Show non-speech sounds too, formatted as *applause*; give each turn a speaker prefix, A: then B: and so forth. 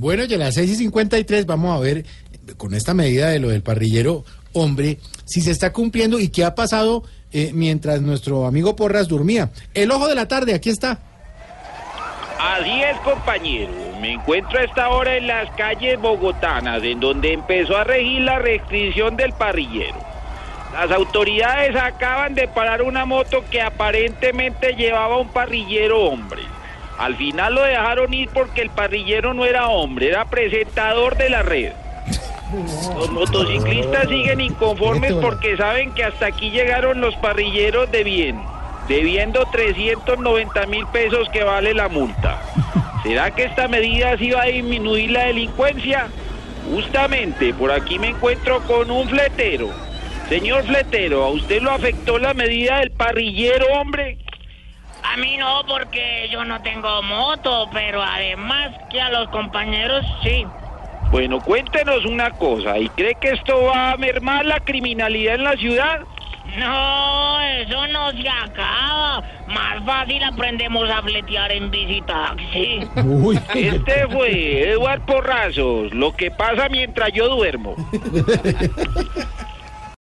A: Bueno, ya a las 6 y 53 vamos a ver con esta medida de lo del parrillero, hombre, si se está cumpliendo y qué ha pasado eh, mientras nuestro amigo Porras dormía. El ojo de la tarde, aquí está.
B: Así es, compañero. Me encuentro a esta hora en las calles bogotanas, en donde empezó a regir la restricción del parrillero. Las autoridades acaban de parar una moto que aparentemente llevaba un parrillero hombre. Al final lo dejaron ir porque el parrillero no era hombre, era presentador de la red. Los motociclistas siguen inconformes porque saben que hasta aquí llegaron los parrilleros de bien, debiendo 390 mil pesos que vale la multa. ¿Será que esta medida sí va a disminuir la delincuencia? Justamente, por aquí me encuentro con un fletero. Señor fletero, ¿a usted lo afectó la medida del parrillero, hombre?
C: A mí no, porque yo no tengo moto, pero además que a los compañeros sí.
B: Bueno, cuéntenos una cosa, ¿y cree que esto va a mermar la criminalidad en la ciudad?
C: No, eso no se acaba. Más fácil aprendemos a fletear en bici taxi.
A: Uy,
B: Este fue Eduard Porrazos, lo que pasa mientras yo duermo. *laughs*